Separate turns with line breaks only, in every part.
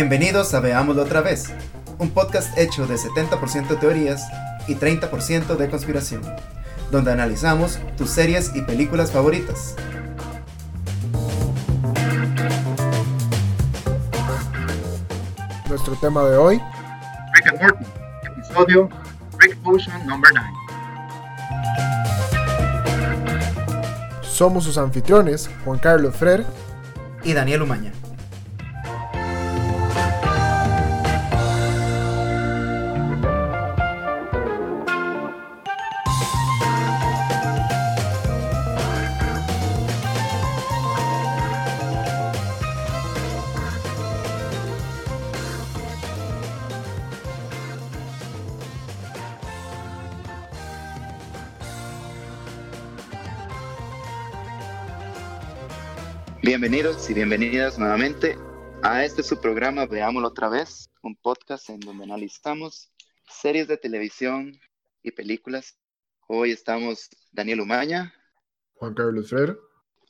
Bienvenidos a Veámoslo otra vez, un podcast hecho de 70% teorías y 30% de conspiración, donde analizamos tus series y películas favoritas.
Nuestro tema de hoy,
Rick and Morty, episodio Rick Potion number 9.
somos sus anfitriones, Juan Carlos Frer.
Y Daniel Umaña.
Y bienvenidas nuevamente a este su programa Veámoslo otra vez, un podcast en donde analizamos series de televisión y películas. Hoy estamos Daniel Umaña
Juan Carlos Frer.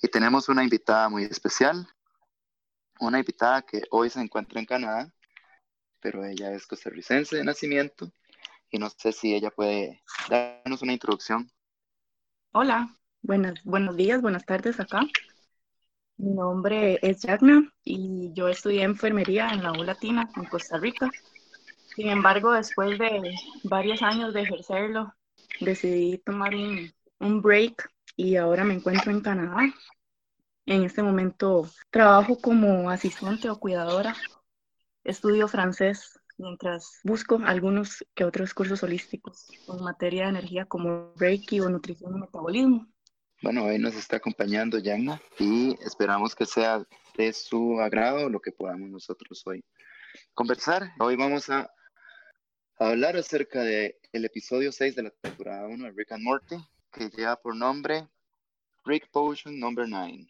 y tenemos una invitada muy especial, una invitada que hoy se encuentra en Canadá, pero ella es costarricense de nacimiento y no sé si ella puede darnos una introducción.
Hola, buenas, buenos días, buenas tardes acá. Mi nombre es Yagna y yo estudié enfermería en la U Latina en Costa Rica. Sin embargo, después de varios años de ejercerlo, decidí tomar un, un break y ahora me encuentro en Canadá. En este momento trabajo como asistente o cuidadora. Estudio francés mientras busco algunos que otros cursos holísticos en materia de energía como Reiki o nutrición y metabolismo.
Bueno, hoy nos está acompañando Yanna y esperamos que sea de su agrado lo que podamos nosotros hoy conversar. Hoy vamos a hablar acerca del el episodio 6 de la temporada 1 de Rick and Morty, que lleva por nombre Rick Potion Number 9.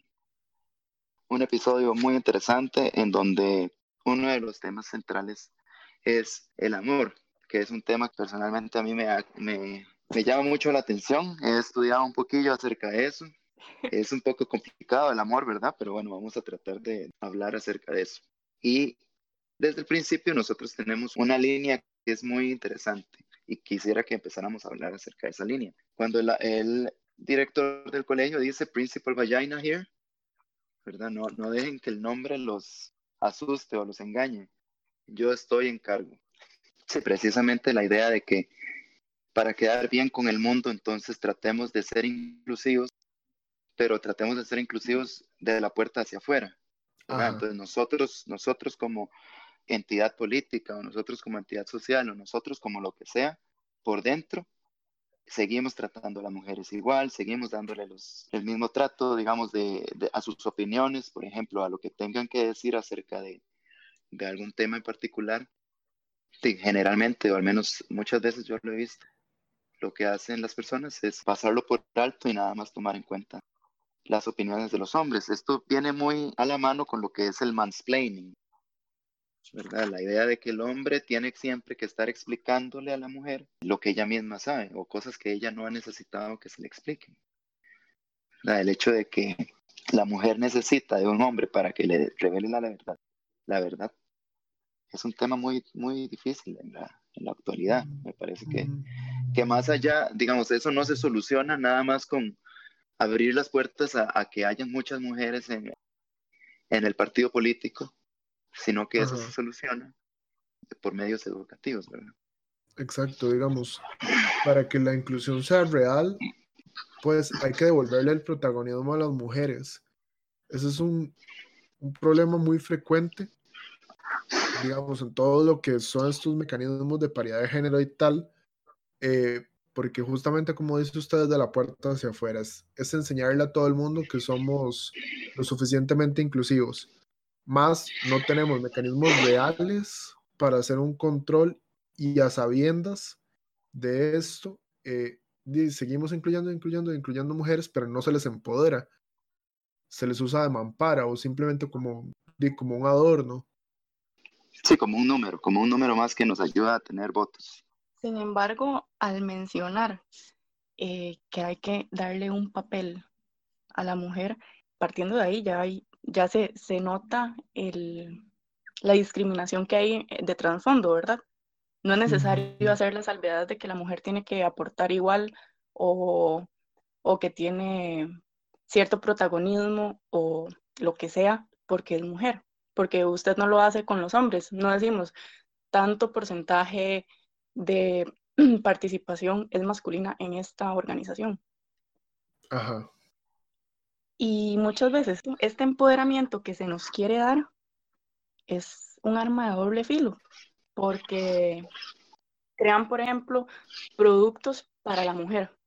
Un episodio muy interesante en donde uno de los temas centrales es el amor, que es un tema que personalmente a mí me, me, me llama mucho la atención. He estudiado un poquillo acerca de eso. Es un poco complicado el amor, ¿verdad? Pero bueno, vamos a tratar de hablar acerca de eso. Y desde el principio nosotros tenemos una línea que es muy interesante y quisiera que empezáramos a hablar acerca de esa línea. Cuando el director del colegio dice Principal Vagina here, ¿verdad? No, no dejen que el nombre los asuste o los engañe. Yo estoy en cargo. Sí, precisamente la idea de que para quedar bien con el mundo, entonces tratemos de ser inclusivos, pero tratemos de ser inclusivos de la puerta hacia afuera. Entonces nosotros, nosotros como entidad política o nosotros como entidad social o nosotros como lo que sea, por dentro, seguimos tratando a las mujeres igual, seguimos dándole los, el mismo trato, digamos, de, de- a sus opiniones, por ejemplo, a lo que tengan que decir acerca de, de algún tema en particular. Sí, generalmente, o al menos muchas veces yo lo he visto, lo que hacen las personas es pasarlo por alto y nada más tomar en cuenta las opiniones de los hombres. Esto viene muy a la mano con lo que es el mansplaining, ¿verdad? La idea de que el hombre tiene siempre que estar explicándole a la mujer lo que ella misma sabe o cosas que ella no ha necesitado que se le expliquen. El hecho de que la mujer necesita de un hombre para que le revele la verdad, la verdad, es un tema muy, muy difícil en la, en la actualidad. Me parece que que más allá, digamos, eso no se soluciona nada más con abrir las puertas a, a que hayan muchas mujeres en, en el partido político, sino que eso
Ajá.
se soluciona por medios educativos, ¿verdad?
Exacto, digamos, para que la inclusión sea real, pues hay que devolverle el protagonismo a las mujeres. Ese es un, un problema muy frecuente, digamos, en todo lo que son estos mecanismos de paridad de género y tal, eh, porque justamente como dice usted, de la puerta hacia afuera, es, es enseñarle a todo el mundo que somos lo suficientemente inclusivos. Más no tenemos mecanismos reales para hacer un control y a sabiendas de esto, eh, di- seguimos incluyendo, incluyendo, incluyendo mujeres, pero no se les empodera. Se les usa de mampara o simplemente como, como un adorno.
Sí, como un número, como un número más que nos ayuda a tener votos.
Sin embargo, al mencionar eh, que hay que darle un papel a la mujer, partiendo de ahí ya, hay, ya se, se nota el, la discriminación que hay de trasfondo, ¿verdad? No es necesario hacer la salvedad de que la mujer tiene que aportar igual o, o que tiene cierto protagonismo o lo que sea porque es mujer, porque usted no lo hace con los hombres, no decimos tanto porcentaje de participación es masculina en esta organización.
Ajá.
Y muchas veces este empoderamiento que se nos quiere dar es un arma de doble filo, porque crean, por ejemplo, productos para la mujer,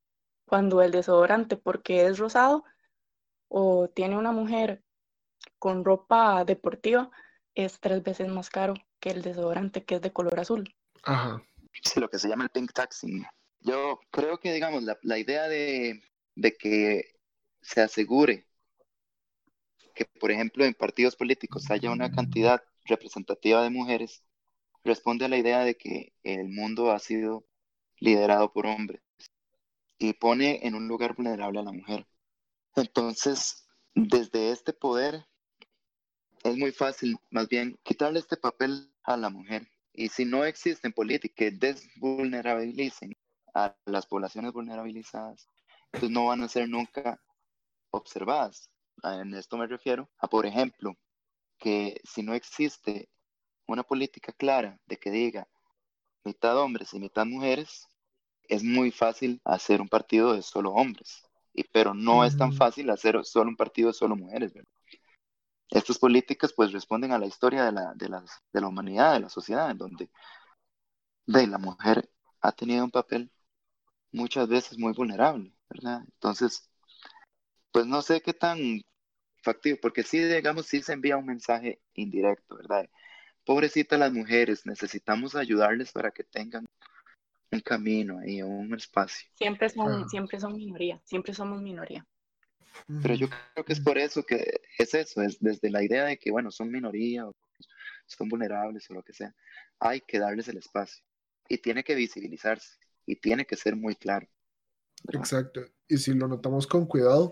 cuando el desodorante, porque es rosado, o tiene una mujer con ropa deportiva, es tres veces más caro que el desodorante que es de color azul.
Ajá.
Sí, lo que se llama el pink taxing. Yo creo que, digamos, la, la idea de, de que se asegure que, por ejemplo, en partidos políticos haya una cantidad representativa de mujeres, responde a la idea de que el mundo ha sido liderado por hombres y pone en un lugar vulnerable a la mujer. Entonces, desde este poder, es muy fácil, más bien, quitarle este papel a la mujer. Y si no existen políticas que desvulnerabilicen a las poblaciones vulnerabilizadas, pues no van a ser nunca observadas. En esto me refiero a, por ejemplo, que si no existe una política clara de que diga mitad hombres y mitad mujeres, es muy fácil hacer un partido de solo hombres, y, pero no es tan fácil hacer solo un partido de solo mujeres. Estas políticas pues responden a la historia de la, de, de la humanidad, de la sociedad, en donde de, la mujer ha tenido un papel muchas veces muy vulnerable, ¿verdad? Entonces, pues no sé qué tan factible, porque sí, digamos, sí se envía un mensaje indirecto, ¿verdad? Pobrecitas las mujeres, necesitamos ayudarles para que tengan un camino ahí, un espacio.
Siempre son, siempre son minoría, siempre somos minoría.
Pero yo creo que es por eso que es eso, es desde la idea de que, bueno, son minoría, o son vulnerables o lo que sea, hay que darles el espacio y tiene que visibilizarse y tiene que ser muy claro.
Exacto. Y si lo notamos con cuidado,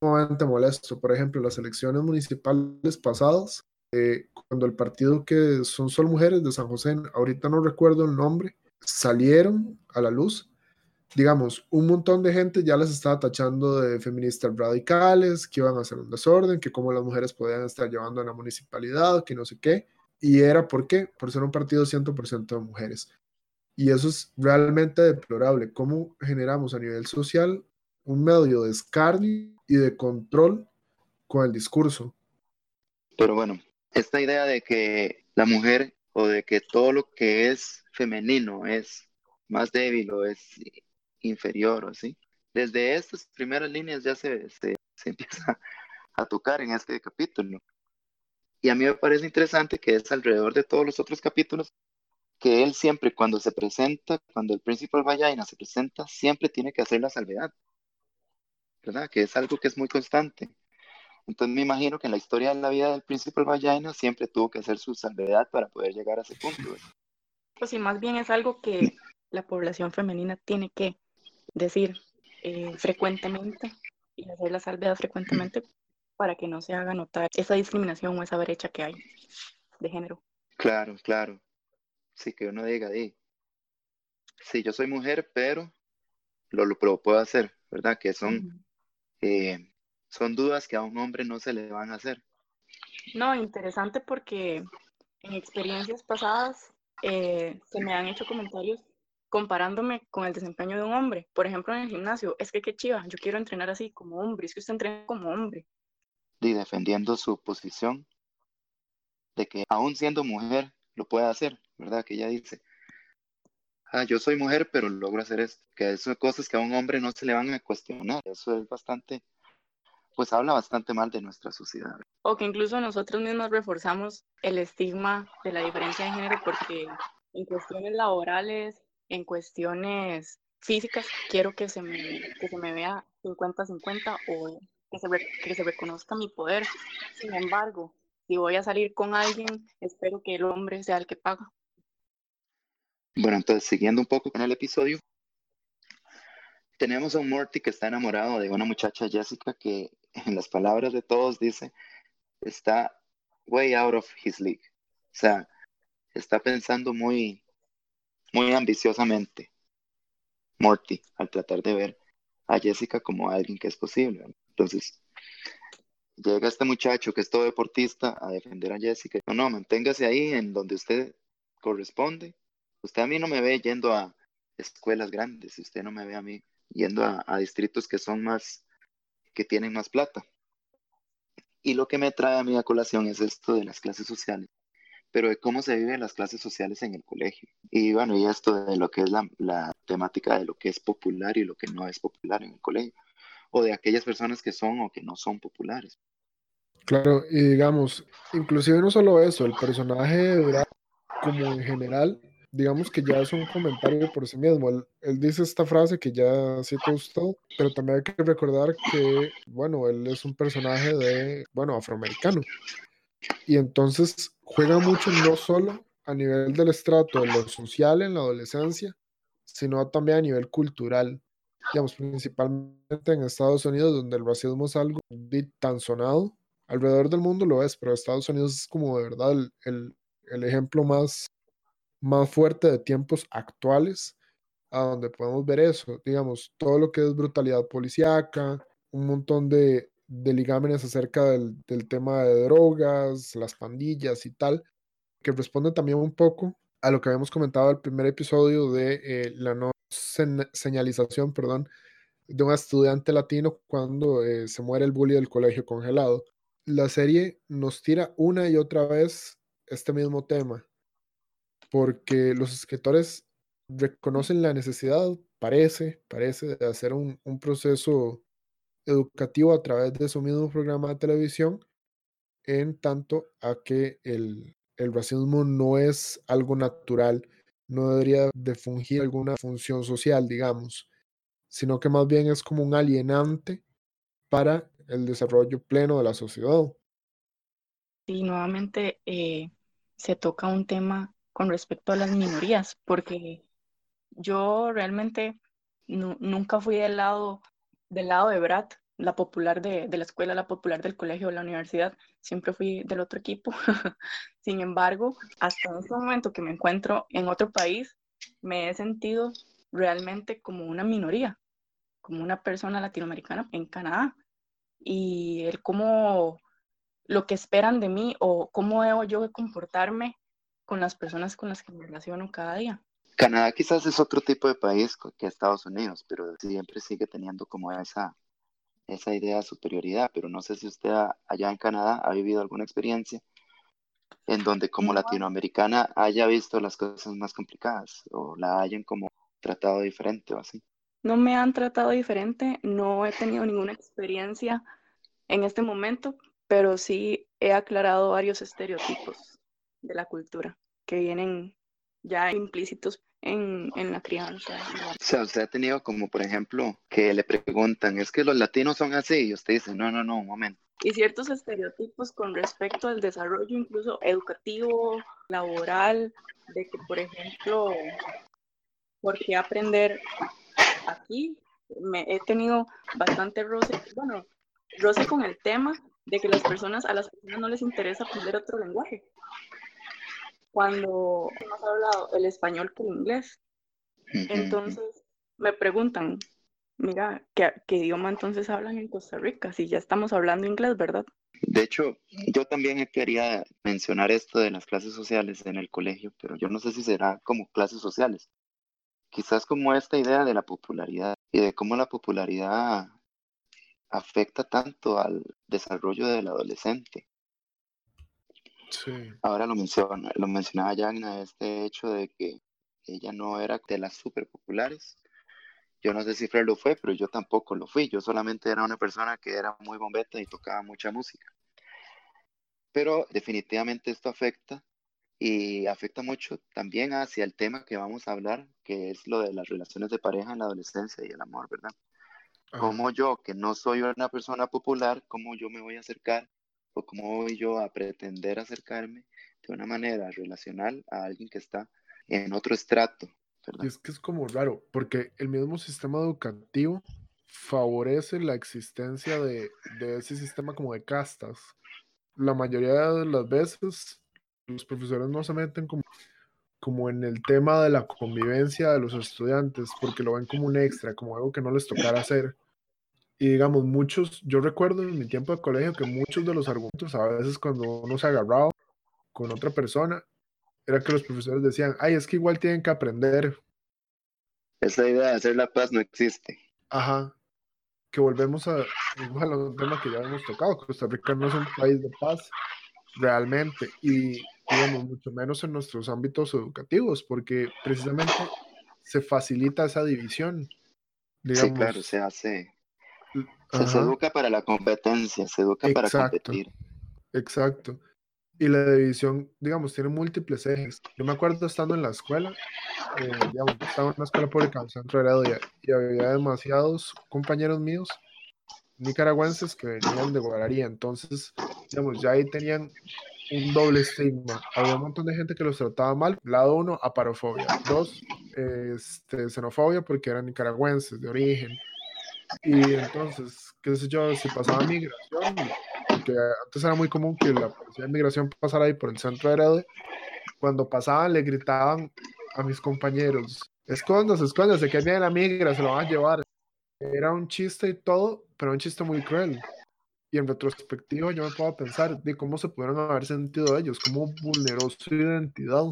sumamente molesto. Por ejemplo, las elecciones municipales pasadas, eh, cuando el partido que son solo mujeres de San José, ahorita no recuerdo el nombre, salieron a la luz, digamos, un montón de gente ya les estaba tachando de feministas radicales, que iban a hacer un desorden, que cómo las mujeres podían estar llevando a la municipalidad, que no sé qué. Y era por qué? Por ser un partido 100% de mujeres. Y eso es realmente deplorable. ¿Cómo generamos a nivel social un medio de escarnio y de control con el discurso.
Pero bueno, esta idea de que la mujer o de que todo lo que es femenino es más débil o es inferior o así, desde estas primeras líneas ya se, se, empieza a tocar en este capítulo. Y a mí me parece interesante que es alrededor de todos los otros capítulos que él siempre cuando se presenta, cuando el principal Vallaina se presenta, siempre tiene que hacer la salvedad. ¿verdad? Que es algo que es muy constante. Entonces me imagino que en la historia de la vida del príncipe Vallaina siempre tuvo que hacer su salvedad para poder llegar a ese punto.
Pues sí, más bien es algo que la población femenina tiene que decir eh, frecuentemente y hacer la salvedad frecuentemente para que no se haga notar esa discriminación o esa brecha que hay de género.
Claro, claro. Sí, que uno diga, di, sí, yo soy mujer, pero lo, lo, puedo hacer, ¿verdad? Que son eh, son dudas que a un hombre no se le van a hacer.
No, interesante porque en experiencias pasadas eh, se me han hecho comentarios comparándome con el desempeño de un hombre. Por ejemplo, en el gimnasio, es que qué chiva, yo quiero entrenar así como hombre, es que usted entrena como hombre.
Y defendiendo su posición de que aún siendo mujer lo puede hacer, ¿verdad? Que ella dice, ah, yo soy mujer, pero logro hacer esto, que eso son cosas que a un hombre no se le van a cuestionar, eso es bastante, pues habla bastante mal de nuestra sociedad.
O que incluso nosotros mismos reforzamos el estigma de la diferencia de género porque en cuestiones laborales, en cuestiones físicas, quiero que se me, que se me vea 50-50 o que se, que se reconozca mi poder. Sin embargo, si voy a salir con alguien, espero que el hombre sea el que paga.
Bueno, entonces siguiendo un poco con el episodio, tenemos a un Morty que está enamorado de una muchacha Jessica que en las palabras de todos dice está way out of his league, sea, está pensando muy, muy ambiciosamente Morty al tratar de ver a Jessica como alguien que es posible. Entonces, llega este muchacho que es todo deportista a defender a Jessica. No, no, manténgase ahí en donde usted corresponde. Usted a mí no me ve yendo a escuelas grandes, usted no me ve a mí yendo a, distritos que son más, que tienen más plata. Y lo que me trae a mí a colación es esto de las clases sociales pero de cómo se viven las clases sociales en el colegio. Y bueno, y esto de lo que es la, la, temática de lo que es popular y lo que no es popular en el colegio, o de aquellas personas que son o que no son populares.
Claro, y digamos, inclusive no solo eso, el personaje de como en general, digamos que ya es un comentario por sí mismo. Él, él dice esta frase que ya citó usted, pero también hay que recordar que, bueno, él es un personaje de, bueno, afroamericano. Y entonces juega mucho no solo a nivel del estrato de lo social en la adolescencia, sino también a nivel cultural. Digamos, principalmente en Estados Unidos, donde el racismo es algo tan sonado. Alrededor del mundo lo es, pero Estados Unidos es como de verdad el, el, el ejemplo más, más fuerte de tiempos actuales, a donde podemos ver eso. Digamos, todo lo que es brutalidad policíaca, un montón de, de ligámenes acerca del, tema de drogas, las pandillas y tal, que responde también un poco a lo que habíamos comentado al primer episodio de eh, la no señalización, perdón, de un estudiante latino cuando eh, se muere el bully del colegio congelado. La serie nos tira una y otra vez este mismo tema, porque los escritores reconocen la necesidad, parece, parece, de hacer un, un proceso educativo a través de su mismo programa de televisión, en tanto a que el, el racismo no es algo natural, no debería de fungir alguna función social, digamos, sino que más bien es como un alienante para el desarrollo pleno de la sociedad.
Y nuevamente eh, se toca un tema con respecto a las minorías, porque yo realmente nunca fui del lado del lado de Brad, la popular de, de, la escuela, la popular del colegio, la universidad, siempre fui del otro equipo. Sin embargo, hasta este momento que me encuentro en otro país, me he sentido realmente como una minoría, como una persona latinoamericana en Canadá. Y el cómo lo que esperan de mí o cómo debo yo comportarme con las personas con las que me relaciono cada día.
Canadá quizás es otro tipo de país que Estados Unidos, pero siempre sigue teniendo como esa, esa idea de superioridad, pero no sé si usted allá en Canadá ha vivido alguna experiencia en donde como latinoamericana haya visto las cosas más complicadas o la hayan como tratado diferente o así.
No me han tratado diferente, no he tenido ninguna experiencia en este momento, pero sí he aclarado varios estereotipos de la cultura que vienen ya implícitos en, en, la crianza.
O sea, usted ha tenido como, por ejemplo, que le preguntan, es que los latinos son así, y usted dice, no, no, no, un momento.
Y ciertos estereotipos con respecto al desarrollo incluso educativo, laboral, de que, por ejemplo, ¿por qué aprender aquí? Me, he tenido bastante roce, bueno, roce con el tema de que las personas, a las personas no les interesa aprender otro lenguaje cuando hemos hablado el español que el inglés. Entonces me preguntan, mira, ¿qué, ¿qué, idioma entonces hablan en Costa Rica? Si ya estamos hablando inglés, ¿verdad?
De hecho, yo también quería mencionar esto de las clases sociales en el colegio, pero yo no sé si será como clases sociales. Quizás como esta idea de la popularidad y de cómo la popularidad afecta tanto al desarrollo del adolescente. Ahora lo, menciona, lo mencionaba Yagna, este hecho de que ella no era de las súper populares. Yo no sé si Fred lo fue, pero yo tampoco lo fui. Yo solamente era una persona que era muy bombeta y tocaba mucha música. Pero definitivamente esto afecta y afecta mucho también hacia el tema que vamos a hablar, que es lo de las relaciones de pareja en la adolescencia y el amor, ¿verdad? Como yo, que no soy una persona popular, cómo yo me voy a acercar o cómo voy yo a pretender acercarme de una manera relacional a alguien que está en otro estrato.
Y es que es como raro, porque el mismo sistema educativo favorece la existencia de, de ese sistema como de castas. La mayoría de las veces los profesores no se meten como, como en el tema de la convivencia de los estudiantes, porque lo ven como un extra, como algo que no les tocara hacer. Y digamos, muchos, yo recuerdo en mi tiempo de colegio que muchos de los argumentos, a veces cuando uno se agarraba con otra persona, era que los profesores decían, ay, es que igual tienen que aprender.
Esa idea de hacer la paz no existe.
Ajá. Que volvemos a, igual a un tema que ya hemos tocado. Costa Rica no es un país de paz realmente. Y digamos, mucho menos en nuestros ámbitos educativos, porque precisamente se facilita esa división.
sí, claro, se hace. Se, educa para la competencia, se educa para competir.
Exacto. Y la división, digamos, tiene múltiples ejes. Yo me acuerdo estando en la escuela, eh, digamos, estaba en una escuela pública en el centro de Heredia y había demasiados compañeros míos nicaragüenses que venían de Guararía. Entonces, digamos, ya ahí tenían un doble estigma. Había un montón de gente que los trataba mal. Lado uno, aparofobia. Dos, este, xenofobia porque eran nicaragüenses de origen. Y entonces, qué sé yo, si pasaba migración, porque antes era muy común que la policía de migración pasara ahí por el centro de Heredia, cuando pasaban le gritaban a mis compañeros, escóndase, escóndase, que viene la migra, se lo van a llevar. Era un chiste y todo, pero un chiste muy cruel. Y en retrospectiva yo me puedo pensar de cómo se pudieron haber sentido ellos, cómo vulneró su identidad.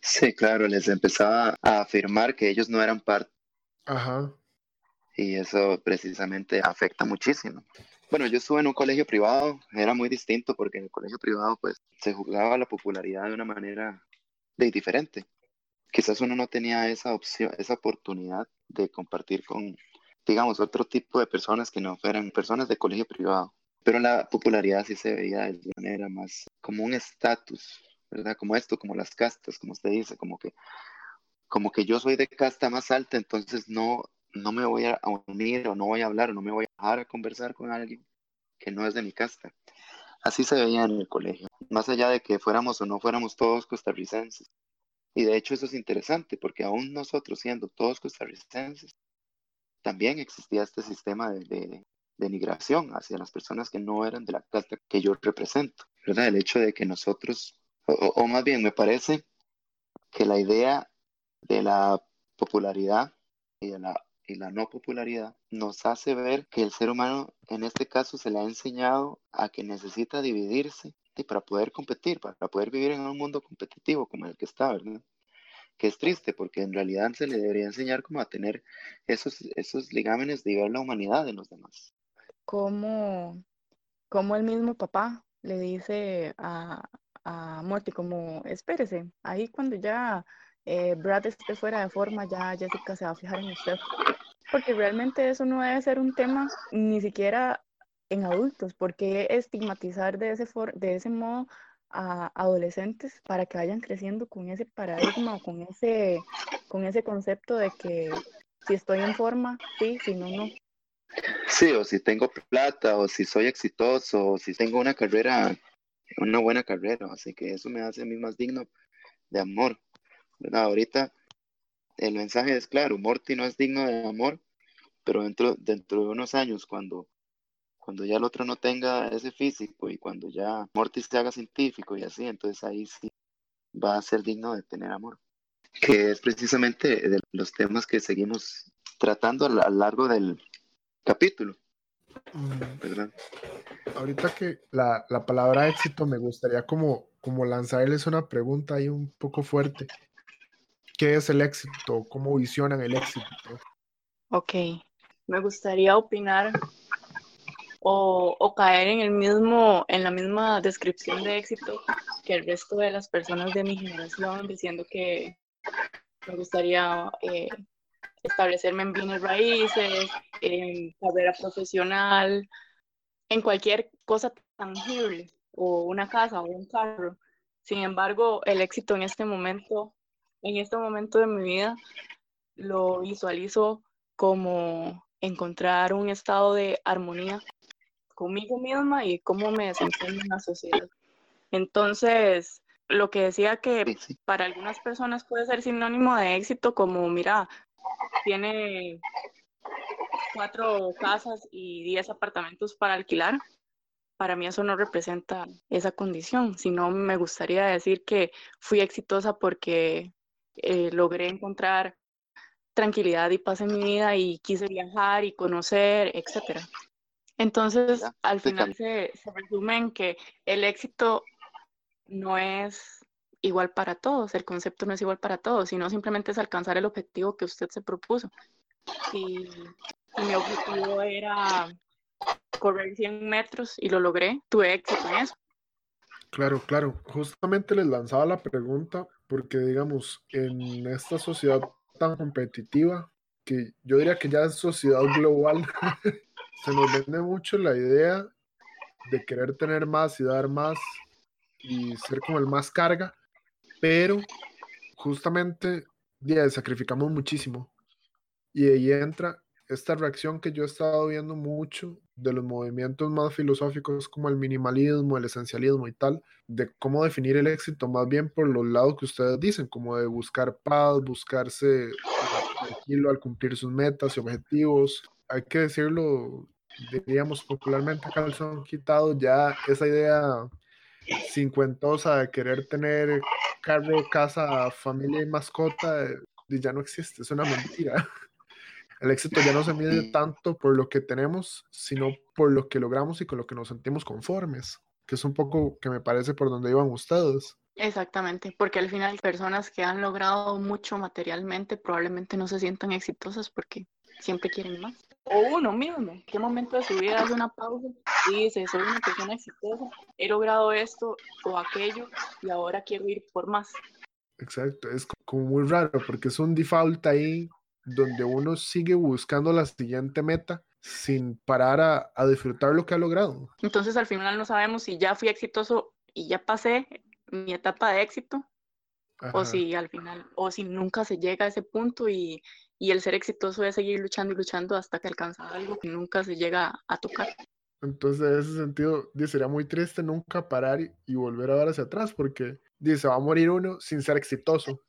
Sí, claro, les empezaba a afirmar que ellos no eran parte.
Ajá.
Y eso precisamente afecta muchísimo. Bueno, yo estuve en un colegio privado, era muy distinto porque en el colegio privado pues se jugaba la popularidad de una manera de diferente. Quizás uno no tenía esa opción, esa oportunidad de compartir con, digamos, otro tipo de personas que no fueran personas de colegio privado. Pero la popularidad sí se veía de manera más como un estatus, ¿verdad? Como esto, como las castas, como usted dice, como que, como que yo soy de casta más alta, entonces no, no me voy a unir o no voy a hablar o no me voy a dejar a conversar con alguien que no es de mi casta. Así se veía en el colegio, más allá de que fuéramos o no fuéramos todos costarricenses. Y de hecho eso es interesante porque aún nosotros siendo todos costarricenses, también existía este sistema de, de, migración hacia las personas que no eran de la casta que yo represento, ¿verdad? El hecho de que nosotros, o más bien me parece que la idea de la popularidad y de la y la no popularidad nos hace ver que el ser humano en este caso se le ha enseñado a que necesita dividirse y para poder competir, para poder vivir en un mundo competitivo como el que está, ¿verdad? Que es triste porque en realidad se le debería enseñar como a tener esos, esos ligámenes de ver la humanidad de los demás.
Como, como el mismo papá le dice a, a Morty como, espérese, ahí cuando ya eh, Brad esté fuera de forma, ya Jessica se va a fijar en usted. Porque realmente eso no debe ser un tema ni siquiera en adultos, porque estigmatizar de ese, de ese modo a adolescentes para que vayan creciendo con ese paradigma o con ese, con ese concepto de que si estoy en forma, sí, si no, no.
Sí, o si tengo plata, o si soy exitoso, o si tengo una carrera, una buena carrera, así que eso me hace a mí más digno de amor. Ahorita el mensaje es claro, Morty no es digno de amor, pero dentro, dentro de unos años, cuando, cuando ya el otro no tenga ese físico y cuando ya Morty se haga científico y así, entonces ahí sí va a ser digno de tener amor. Que es precisamente de los temas que seguimos tratando a lo largo del capítulo.
¿verdad? Ahorita que la, la, palabra éxito me gustaría como, como lanzarles una pregunta ahí un poco fuerte. ¿Qué es el éxito? ¿Cómo visionan el éxito?
Ok, me gustaría opinar o, caer en el mismo, en la misma descripción de éxito que el resto de las personas de mi generación, diciendo que me gustaría eh, establecerme en bienes raíces, en carrera profesional, en cualquier cosa tangible, o una casa o un carro. Sin embargo, el éxito en este momento en este momento de mi vida lo visualizo como encontrar un estado de armonía conmigo misma y cómo me desempeño en la sociedad. Entonces, lo que decía que para algunas personas puede ser sinónimo de éxito, como, mira, tiene cuatro casas y diez apartamentos para alquilar. para mí eso no representa esa condición, sino me gustaría decir que fui exitosa porque eh, logré encontrar tranquilidad y paz en mi vida y quise viajar y conocer, etc. Entonces, al final se, se resume en que el éxito no es igual para todos, el concepto no es igual para todos, sino simplemente es alcanzar el objetivo que usted se propuso. Y, mi objetivo era correr 100 metros y lo logré, tuve éxito en eso.
Claro, claro. Justamente les lanzaba la pregunta porque, digamos, en esta sociedad tan competitiva, que yo diría que ya es sociedad global, se nos vende mucho la idea de querer tener más y dar más y ser como el más carga, pero justamente ya, sacrificamos muchísimo. Y ahí entra esta reacción que yo he estado viendo mucho de los movimientos más filosóficos como el minimalismo, el esencialismo y tal, de cómo definir el éxito más bien por los lados que ustedes dicen, como de buscar paz, buscarse tranquilo al cumplir sus metas y objetivos. Hay que decirlo, diríamos popularmente, calzón quitado, ya esa idea cincuentosa de querer tener carro, casa, familia y mascota, ya no existe, es una mentira. El éxito ya no se mide tanto por lo que tenemos, sino por lo que logramos y con lo que nos sentimos conformes, que es un poco que me parece por donde iban ustedes.
Exactamente, porque al final personas que han logrado mucho materialmente probablemente no se sientan exitosas porque siempre quieren más. O uno mismo, ¿en qué momento de su vida hace una pausa y dice, soy una persona exitosa, he logrado esto o aquello y ahora quiero ir por más?
Exacto, es como muy raro porque es un default ahí donde uno sigue buscando la siguiente meta sin parar a, a disfrutar lo que ha logrado.
Entonces al final no sabemos si ya fui exitoso y ya pasé mi etapa de éxito o si al final, o si nunca se llega a ese punto y, y, el ser exitoso es seguir luchando y luchando hasta que alcanza algo que nunca se llega a tocar.
Entonces, en ese sentido, sería muy triste nunca parar y, volver a ver hacia atrás, porque dice, va a morir uno sin ser exitoso.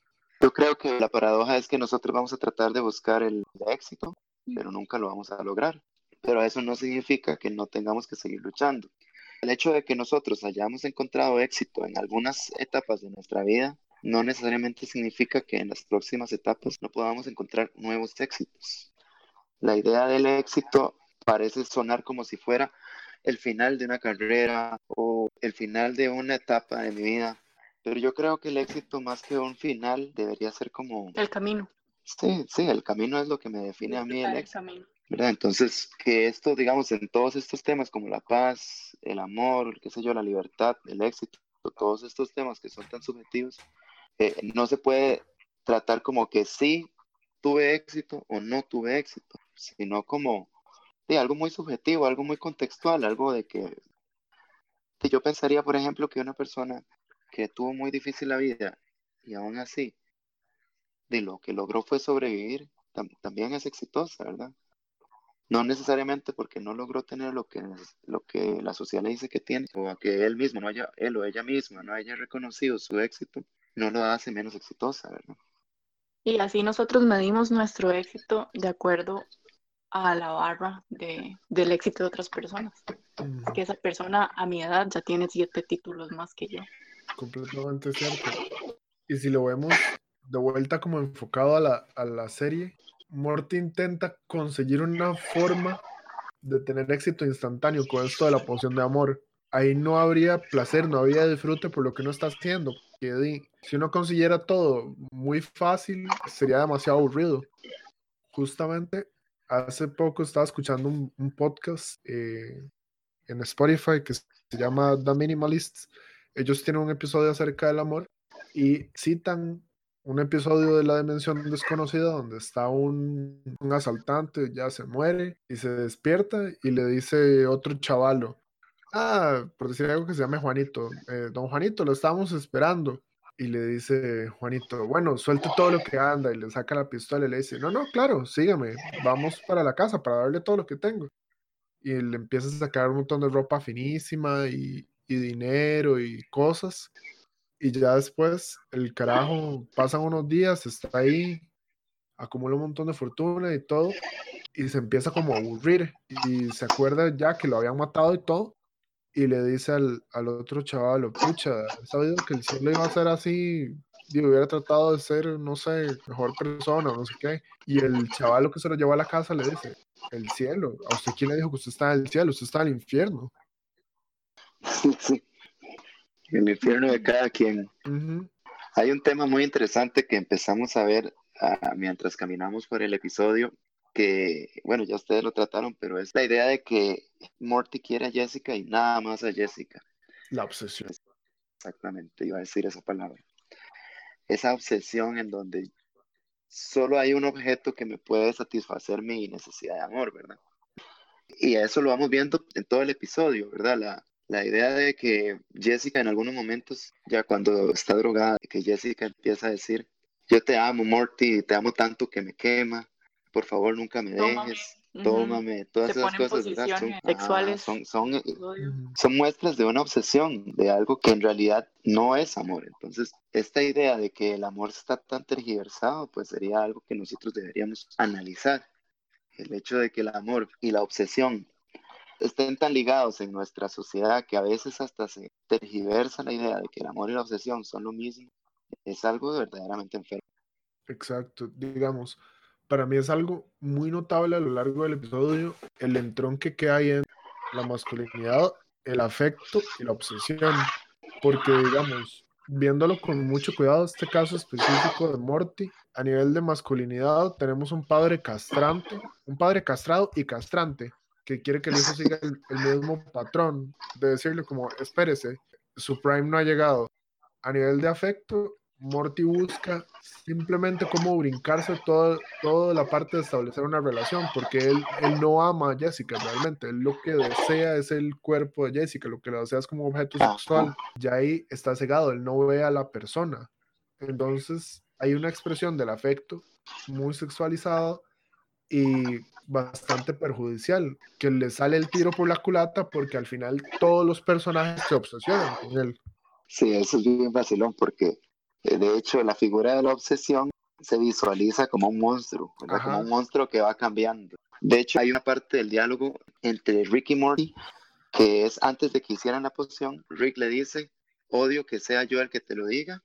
Yo creo que la paradoja es que nosotros vamos a tratar de buscar el éxito, pero nunca lo vamos a lograr. Pero eso no significa que no tengamos que seguir luchando. El hecho de que nosotros hayamos encontrado éxito en algunas etapas de nuestra vida no necesariamente significa que en las próximas etapas no podamos encontrar nuevos éxitos. La idea del éxito parece sonar como si fuera el final de una carrera o el final de una etapa de mi vida, pero yo creo que el éxito más que un final debería ser como...
El camino.
Sí, sí, el camino es lo que me define a mí el éxito. ¿verdad? Entonces, que esto, digamos, en todos estos temas como la paz, el amor, qué sé yo, la libertad, el éxito, todos estos temas que son tan subjetivos, eh, no se puede tratar como que sí tuve éxito o no tuve éxito, sino como algo muy subjetivo, algo muy contextual, algo de que, yo pensaría, por ejemplo, que una persona que tuvo muy difícil la vida y aún así de lo que logró fue sobrevivir, también es exitosa, ¿verdad? No necesariamente porque no logró tener lo que, lo que la sociedad le dice que tiene, o que él mismo, no haya, él o ella misma no haya reconocido su éxito, no lo hace menos exitosa, ¿verdad?
Y así nosotros medimos nuestro éxito de acuerdo a la barra de, del éxito de otras personas. Que esa persona a mi edad ya tiene siete títulos más que yo.
Completamente cierto. Y si lo vemos de vuelta como enfocado a la, a la serie, Morty intenta conseguir una forma de tener éxito instantáneo con esto de la poción de amor. Ahí no habría placer, no habría disfrute por lo que uno está haciendo. Si uno consiguiera todo muy fácil, sería demasiado aburrido. Justamente hace poco estaba escuchando un, podcast eh, en Spotify que se llama The Minimalists. Ellos tienen un episodio acerca del amor y citan un episodio de la dimensión desconocida donde está un, un, asaltante, ya se muere y se despierta y le dice otro chavalo, ah, por decir algo que se llame Juanito, eh, don Juanito, lo estábamos esperando. Y le dice Juanito, bueno, suelte todo lo que anda y le saca la pistola y le dice, no, no, claro, sígame, vamos para la casa para darle todo lo que tengo. Y le empieza a sacar un montón de ropa finísima y, y dinero y cosas. Y ya después el carajo, pasan unos días, está ahí, acumula un montón de fortuna y todo, y se empieza como a aburrir y se acuerda ya que lo habían matado y todo, y le dice al, al otro chaval, pucha, he sabido que el cielo iba a ser así, y hubiera tratado de ser, no sé, mejor persona, no sé qué. Y el chaval que se lo llevó a la casa le dice, el cielo, ¿a usted quién le dijo que usted está en el cielo? Usted está en el infierno.
El infierno de cada quien. Hay un tema muy interesante que empezamos a ver ah, mientras caminamos por el episodio, que, bueno, ya ustedes lo trataron, pero es la idea de que Morty quiere a Jessica y nada más a Jessica.
La obsesión.
Exactamente, iba a decir esa palabra. Esa obsesión en donde solo hay un objeto que me puede satisfacer mi necesidad de amor, ¿verdad? Y eso lo vamos viendo en todo el episodio, ¿verdad? La, la idea de que Jessica en algunos momentos, ya cuando está drogada, que Jessica empieza a decir, yo te amo, Morty, te amo tanto que me quema, por favor nunca me
Tómame.
dejes, tómame, todas
Se
esas cosas, ¿verdad? Son,
sexuales.
son, son, eh, son muestras de una obsesión, de algo que en realidad no es amor. Entonces, esta idea de que el amor está tan tergiversado, pues sería algo que nosotros deberíamos analizar. El hecho de que el amor y la obsesión estén tan ligados en nuestra sociedad que a veces hasta se tergiversa la idea de que el amor y la obsesión son lo mismo, es algo verdaderamente enfermo.
Exacto, digamos, para mí es algo muy notable a lo largo del episodio el entronque que hay en la masculinidad, el afecto y la obsesión, porque digamos, viéndolo con mucho cuidado, este caso específico de Morty, a nivel de masculinidad tenemos un padre castrante, un padre castrado y castrante, que quiere que el hijo siga el, el mismo patrón, de decirle como, espérese, su prime no ha llegado. A nivel de afecto, Morty busca simplemente cómo brincarse todo, toda la parte de establecer una relación, porque él, él no ama a Jessica realmente, él lo que desea es el cuerpo de Jessica, lo que lo desea es como objeto sexual, ya ahí está cegado, él no ve a la persona. Entonces hay una expresión del afecto muy sexualizada y bastante perjudicial, que le sale el tiro por la culata porque al final todos los personajes se obsesionan con él.
Sí, eso es bien vacilón porque eh, de hecho la figura de la obsesión se visualiza como un monstruo, como un monstruo que va cambiando. De hecho, hay una parte del diálogo entre Rick y Morty que es antes de que hicieran la poción, Rick le dice, odio que sea yo el que te lo diga,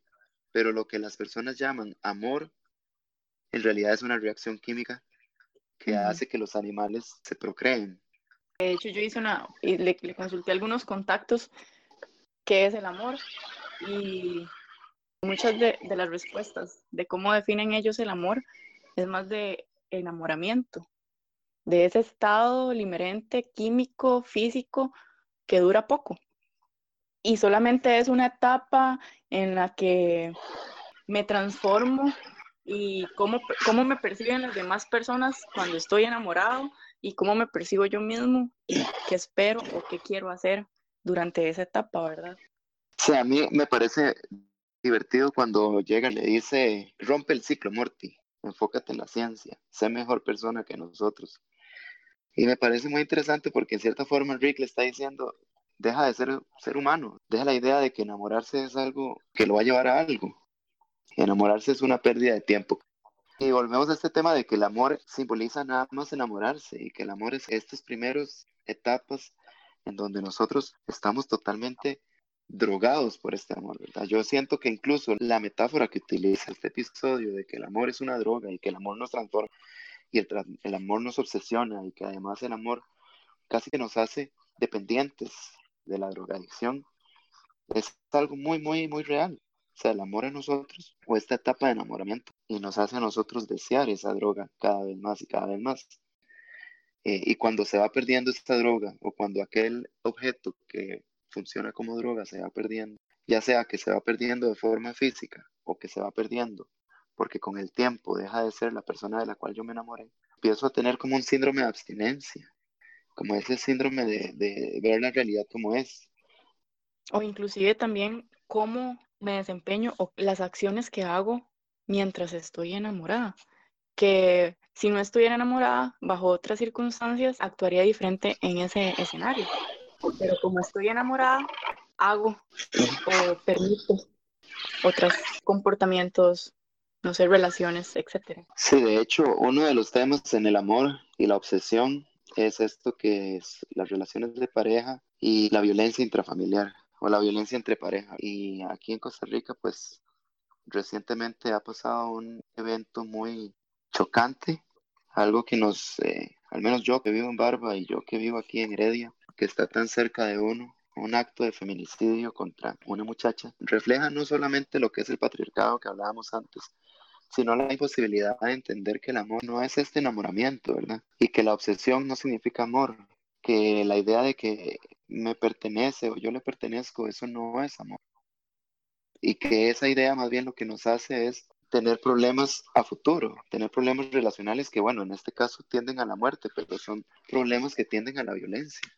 pero lo que las personas llaman amor, en realidad es una reacción química que hace que los animales se procreen.
De hecho, yo hice una, y le, le consulté algunos contactos qué es el amor y muchas de, de las respuestas de cómo definen ellos el amor es más de enamoramiento, de ese estado limerente, químico, físico, que dura poco. Y solamente es una etapa en la que me transformo y cómo, cómo me perciben las demás personas cuando estoy enamorado y cómo me percibo yo mismo y qué espero o qué quiero hacer durante esa etapa, ¿verdad?
Sea, a mí me parece divertido cuando llega y le dice, rompe el ciclo, Morty, enfócate en la ciencia, sé mejor persona que nosotros. Y me parece muy interesante porque en cierta forma Rick le está diciendo, deja de ser ser humano, deja la idea de que enamorarse es algo que lo va a llevar a algo. Enamorarse es una pérdida de tiempo. Y volvemos a este tema de que el amor simboliza nada más enamorarse y que el amor es estas primeras etapas en donde nosotros estamos totalmente drogados por este amor, ¿verdad? Yo siento que incluso la metáfora que utiliza este episodio de que el amor es una droga y que el amor nos transforma y el, tra- el amor nos obsesiona y que además el amor casi que nos hace dependientes de la drogadicción, es algo muy, muy, muy real. Sea, el amor en nosotros o esta etapa de enamoramiento y nos hace a nosotros desear esa droga cada vez más y cada vez más. Eh, y cuando se va perdiendo esta droga o cuando aquel objeto que funciona como droga se va perdiendo, ya sea que se va perdiendo de forma física o que se va perdiendo porque con el tiempo deja de ser la persona de la cual yo me enamoré, empiezo a tener como un síndrome de abstinencia, como ese síndrome de, de ver la realidad como es.
O inclusive también cómo me desempeño o las acciones que hago mientras estoy enamorada. Que si no estuviera enamorada, bajo otras circunstancias, actuaría diferente en ese escenario. Pero como estoy enamorada, hago o permito otros comportamientos, no sé, relaciones, etcétera.
Sí, de hecho, uno de los temas en el amor y la obsesión es esto que es las relaciones de pareja y la violencia intrafamiliar o la violencia entre pareja. Y aquí en Costa Rica, pues recientemente ha pasado un evento muy chocante, algo que nos, eh, al menos yo que vivo en Barba y yo que vivo aquí en Heredia, que está tan cerca de uno, un acto de feminicidio contra una muchacha, refleja no solamente lo que es el patriarcado que hablábamos antes, sino la imposibilidad de entender que el amor no es este enamoramiento, ¿verdad? Y que la obsesión no significa amor, que la idea de que me pertenece o yo le pertenezco, eso no es amor. Y que esa idea más bien lo que nos hace es tener problemas a futuro, tener problemas relacionales que, bueno, en este caso tienden a la muerte, pero son problemas que tienden a la violencia.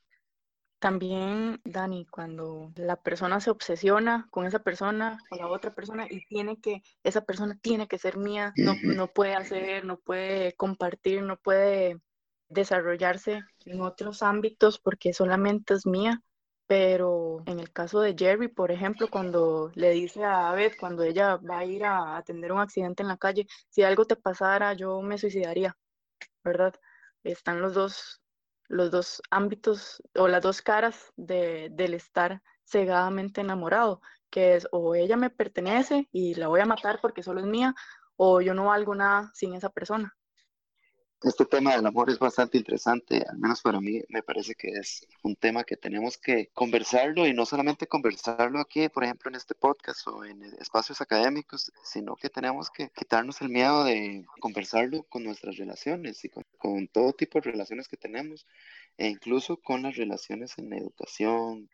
También, Dani, cuando la persona se obsesiona con esa persona o la otra persona y tiene que, esa persona tiene que ser mía, no, no puede hacer, no puede compartir, no puede desarrollarse en otros ámbitos porque solamente es mía. Pero en el caso de Jerry, por ejemplo, cuando le dice a Beth, cuando ella va a ir a atender un accidente en la calle, si algo te pasara, yo me suicidaría, ¿verdad? Están los dos los dos ámbitos o las dos caras de, del estar cegadamente enamorado, que es o ella me pertenece y la voy a matar porque solo es mía, o yo no valgo nada sin esa persona
este tema del amor es bastante interesante, al menos para mí me parece que es un tema que tenemos que conversarlo y no solamente conversarlo aquí, por ejemplo, en este podcast o en espacios académicos, sino que tenemos que quitarnos el miedo de conversarlo con nuestras relaciones y con, con todo tipo de relaciones que tenemos e incluso con las relaciones en la educación,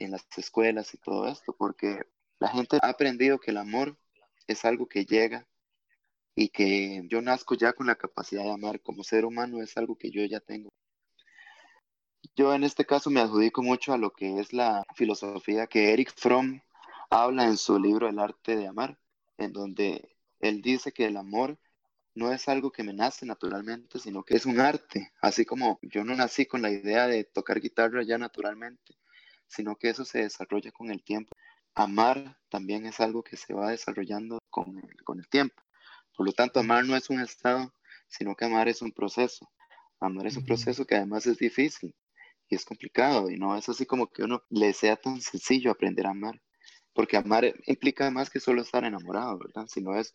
en las escuelas y todo esto, porque la gente ha aprendido que el amor es algo que llega y que yo nazco ya con la capacidad de amar como ser humano es algo que yo ya tengo. Yo en este caso me adjudico mucho a lo que es la filosofía que Eric Fromm habla en su libro El arte de amar, en donde él dice que el amor no es algo que me nace naturalmente, sino que es un arte, así como yo no nací con la idea de tocar guitarra ya naturalmente, sino que eso se desarrolla con el tiempo. Amar también es algo que se va desarrollando con con el tiempo. Por lo tanto, amar no es un estado, sino que amar es un proceso. Amar es un proceso que además es difícil y es complicado y no es así como que uno le sea tan sencillo aprender a amar. Porque amar implica más que solo estar enamorado, ¿verdad? Sino es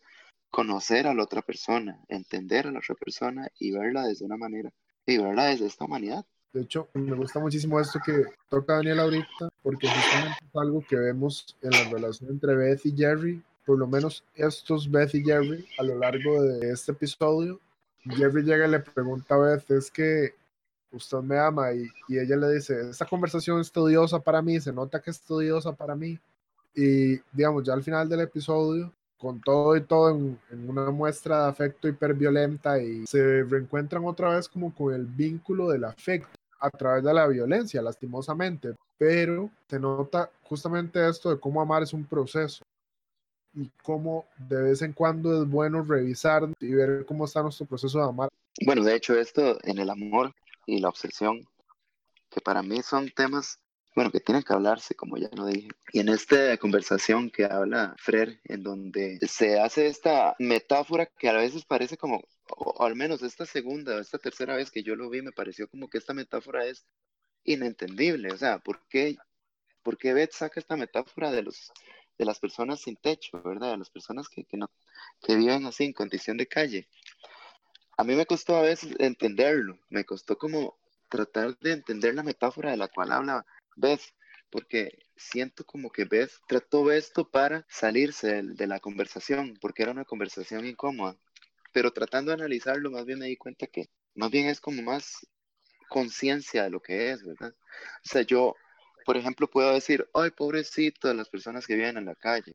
conocer a la otra persona, entender a la otra persona y verla desde una manera, y verla desde esta humanidad.
De hecho, me gusta muchísimo esto que toca Daniel ahorita, porque justamente es algo que vemos en la relación entre Beth y Jerry, por lo menos estos Beth y Jerry a lo largo de este episodio. Jerry llega y le pregunta a Beth, es que usted me ama y, y, ella le dice, esta conversación es tediosa para mí, se nota que es tediosa para mí. Y digamos, ya al final del episodio, con todo y todo en, en una muestra de afecto hiperviolenta y se reencuentran otra vez como con el vínculo del afecto a través de la violencia, lastimosamente. Pero se nota justamente esto de cómo amar es un proceso y cómo de vez en cuando es bueno revisar y ver cómo está nuestro proceso de amar.
Bueno, de hecho esto en el amor y la obsesión, que para mí son temas, bueno, que tienen que hablarse, como ya lo dije. Y en esta conversación que habla Frer, en donde se hace esta metáfora que a veces parece como, o al menos esta segunda esta tercera vez que yo lo vi, me pareció como que esta metáfora es inentendible. O sea, ¿por qué, por qué Beth saca esta metáfora de los de las personas sin techo, ¿verdad? De las personas que, no, que viven así en condición de calle. A mí me costó a veces entenderlo, me costó como tratar de entender la metáfora de la cual habla Beth, porque siento como que Beth trató esto para salirse de, la conversación, porque era una conversación incómoda, pero tratando de analizarlo, más bien me di cuenta que más bien es como más conciencia de lo que es, ¿verdad? O sea, yo por ejemplo, puedo decir, ay, pobrecito de las personas que viven en la calle,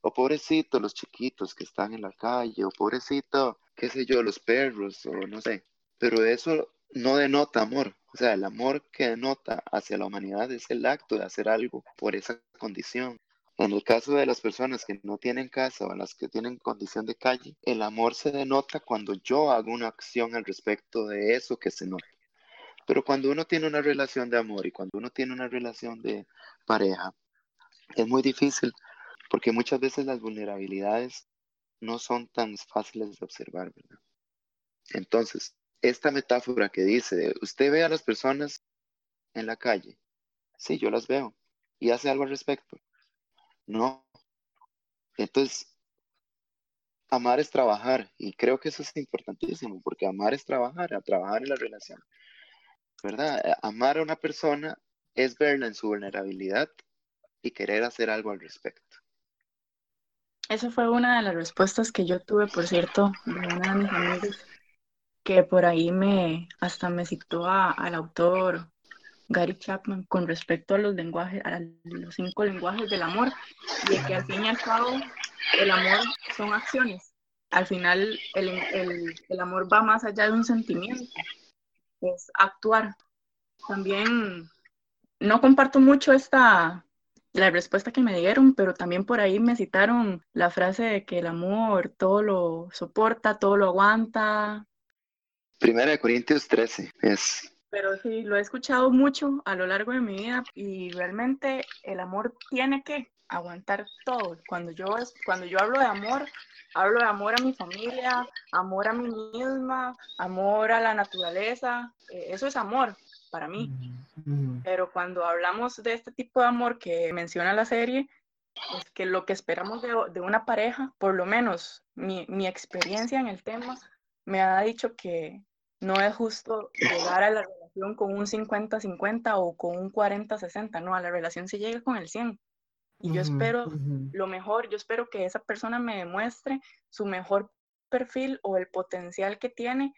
o pobrecito los chiquitos que están en la calle, o pobrecito, qué sé yo, los perros, o no sé, pero eso no denota amor. O sea, el amor que denota hacia la humanidad es el acto de hacer algo por esa condición. En el caso de las personas que no tienen casa o las que tienen condición de calle, el amor se denota cuando yo hago una acción al respecto de eso que se nota. Pero cuando uno tiene una relación de amor y cuando uno tiene una relación de pareja, es muy difícil porque muchas veces las vulnerabilidades no son tan fáciles de observar. Entonces, esta metáfora que dice, usted ve a las personas en la calle Sí, yo las veo. ¿Y hace algo al respecto? No. Entonces, amar es trabajar y creo que eso es importantísimo porque amar es trabajar, a trabajar en la relación. ¿Verdad? Eh, amar a una persona es verla en su vulnerabilidad y querer hacer algo al respecto.
Esa fue una de las respuestas que yo tuve, por cierto, de una de mis amigos, que por ahí me hasta me citó al autor Gary Chapman con respecto a los lenguajes, a los cinco lenguajes del amor, y que al fin y al cabo el amor son acciones. Al final el, el, el amor va más allá de un sentimiento, es actuar. También no comparto mucho esta, la respuesta que me dieron, pero también por ahí me citaron la frase de que el amor todo lo soporta, todo lo aguanta.
Primera de Corintios 13 es.
Pero sí, lo he escuchado mucho a lo largo de mi vida y realmente el amor tiene que aguantar todo. Cuando yo, cuando yo hablo de amor, hablo de amor a mi familia, amor a mí misma, amor a la naturaleza. Eh, eso es amor para mí. Pero cuando hablamos de este tipo de amor que menciona la serie, es que lo que esperamos de, de una pareja, por lo menos mi, mi, experiencia en el tema, me ha dicho que no es justo llegar a la relación con un 50-50 o con un 40-60, no, a la relación se llega con el 100. Y yo espero lo mejor, yo espero que esa persona me demuestre su mejor perfil o el potencial que tiene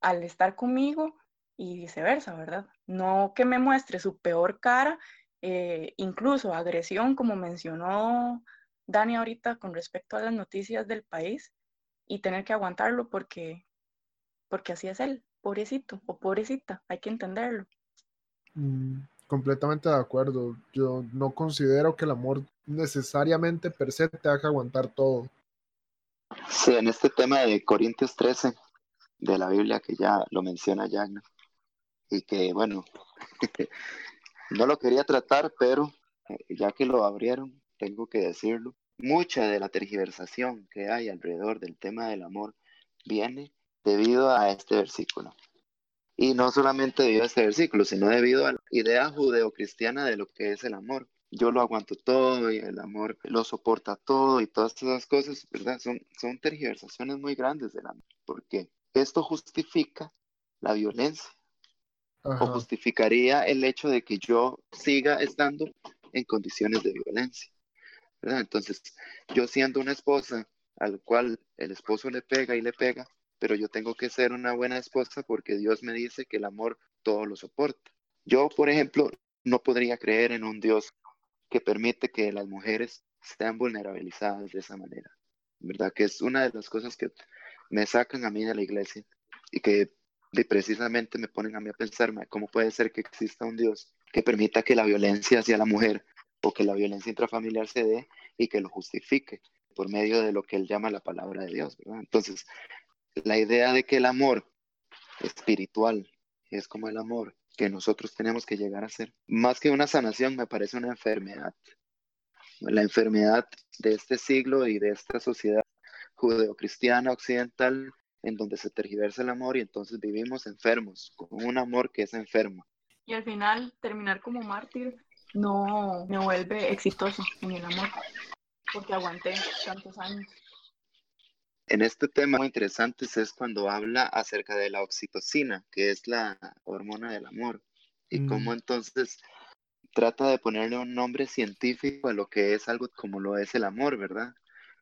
al estar conmigo y viceversa, ¿verdad? No que me muestre su peor cara, eh, incluso agresión, como mencionó Dani ahorita con respecto a las noticias del país, y tener que aguantarlo porque, porque así es él, pobrecito o pobrecita, hay que entenderlo.
Mm, completamente de acuerdo. Yo no considero que el amor necesariamente per se te haga aguantar todo.
Sí, en este tema de Corintios 13 de la Biblia que ya lo menciona Yagna, y que bueno, no lo quería tratar, pero eh, ya que lo abrieron, tengo que decirlo. Mucha de la tergiversación que hay alrededor del tema del amor viene debido a este versículo. Y no solamente debido a este versículo, sino debido a la idea judeocristiana de lo que es el amor. Yo lo aguanto todo y el amor lo soporta todo y todas esas cosas, ¿verdad? Son, son tergiversaciones muy grandes del amor, porque esto justifica la violencia o justificaría el hecho de que yo siga estando en condiciones de violencia. Entonces, yo siendo una esposa al cual el esposo le pega y le pega, pero yo tengo que ser una buena esposa porque Dios me dice que el amor todo lo soporta. Yo, por ejemplo, no podría creer en un Dios que permite que las mujeres sean vulnerabilizadas de esa manera. ¿Verdad? Que es una de las cosas que me sacan a mí de la iglesia y que precisamente me ponen a mí a pensarme cómo puede ser que exista un Dios que permita que la violencia hacia la mujer o que la violencia intrafamiliar se dé y que lo justifique por medio de lo que él llama la palabra de Dios, ¿verdad? Entonces, la idea de que el amor espiritual es como el amor que nosotros tenemos que llegar a ser, más que una sanación, me parece una enfermedad. La enfermedad de este siglo y de esta sociedad judeocristiana occidental en donde se tergiversa el amor y entonces vivimos enfermos, con un amor que es enfermo.
Y al final terminar como mártir no me vuelve exitoso en el amor, porque aguanté tantos años.
En este tema muy interesante es cuando habla acerca de la oxitocina, que es la hormona del amor, y cómo mm. entonces trata de ponerle un nombre científico a lo que es algo como lo es el amor, ¿verdad?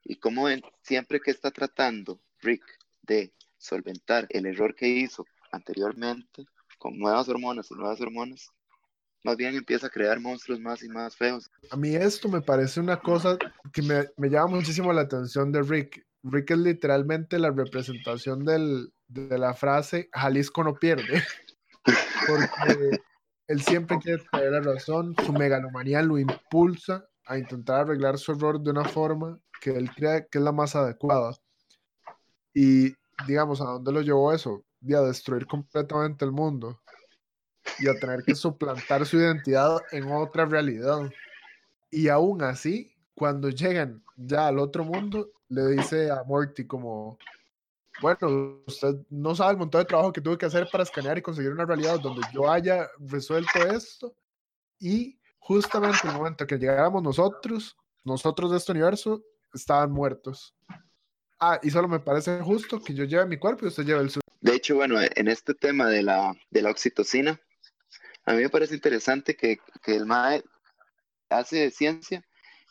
Y cómo siempre que está tratando Rick de solventar el error que hizo anteriormente con nuevas hormonas y nuevas hormonas, más bien empieza a crear monstruos más y más feos.
A mí esto me parece una cosa que me, me llama muchísimo la atención de Rick. Rick es literalmente la representación de la frase Jalisco no pierde. Porque él siempre quiere tener la razón, su megalomanía lo impulsa a intentar arreglar su error de una forma que él cree que es la más adecuada. Y digamos, ¿a dónde lo llevó eso? Y a destruir completamente el mundo. Y a tener que suplantar su identidad en otra realidad. Y aún así, cuando llegan ya al otro mundo, le dice a Morty como, bueno, usted no sabe el montón de trabajo que tuve que hacer para escanear y conseguir una realidad donde yo haya resuelto esto y justamente en el momento que llegáramos nosotros, nosotros de este universo, estaban muertos. Ah, y solo me parece justo que yo lleve mi cuerpo y usted lleve el suyo.
De hecho, bueno, en este tema de la, de la oxitocina, a mí me parece interesante que, que el MAE hace ciencia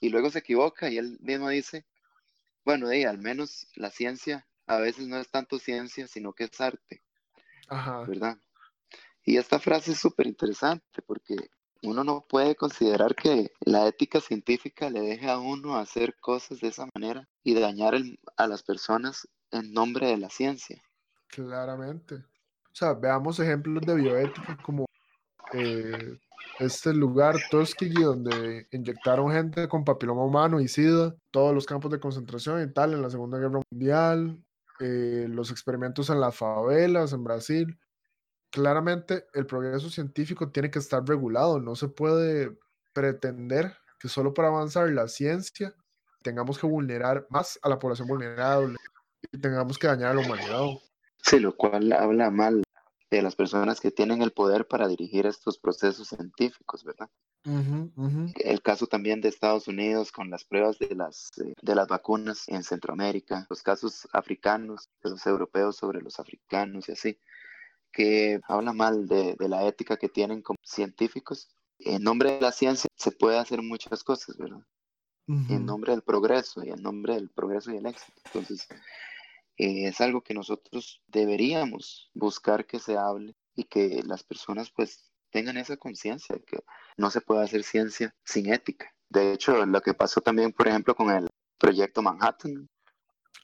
y luego se equivoca y él mismo dice, bueno, de al menos la ciencia a veces no es tanto ciencia, sino que es arte,
Ajá.
¿verdad? Y esta frase es súper interesante porque uno no puede considerar que la ética científica le deje a uno hacer cosas de esa manera y dañar el- a las personas en nombre de la ciencia.
Claramente. O sea, veamos ejemplos de bioética como eh, este lugar Tuskegee donde inyectaron gente con papiloma humano y SIDA, todos los campos de concentración y tal en la Segunda Guerra Mundial, eh, los experimentos en las favelas en Brasil. Claramente el progreso científico tiene que estar regulado, no se puede pretender que solo para avanzar la ciencia tengamos que vulnerar más a la población vulnerable y tengamos que dañar a la humanidad.
Sí, lo cual habla mal de las personas que tienen el poder para dirigir estos procesos científicos, ¿verdad?
Ujú, ujú.
El caso también de Estados Unidos con las pruebas de las, eh, de las vacunas en Centroamérica, los casos africanos, de los europeos sobre los africanos y así, que habla mal de, de la ética que tienen como científicos. En nombre de la ciencia se puede hacer muchas cosas, ¿verdad? en
Ujú.
nombre del progreso y en nombre del progreso y el éxito. Entonces, eh, es algo que nosotros deberíamos buscar que se hable y que las personas pues tengan esa conciencia de que no se puede hacer ciencia sin ética. De hecho, lo que pasó también, por ejemplo, con el proyecto Manhattan,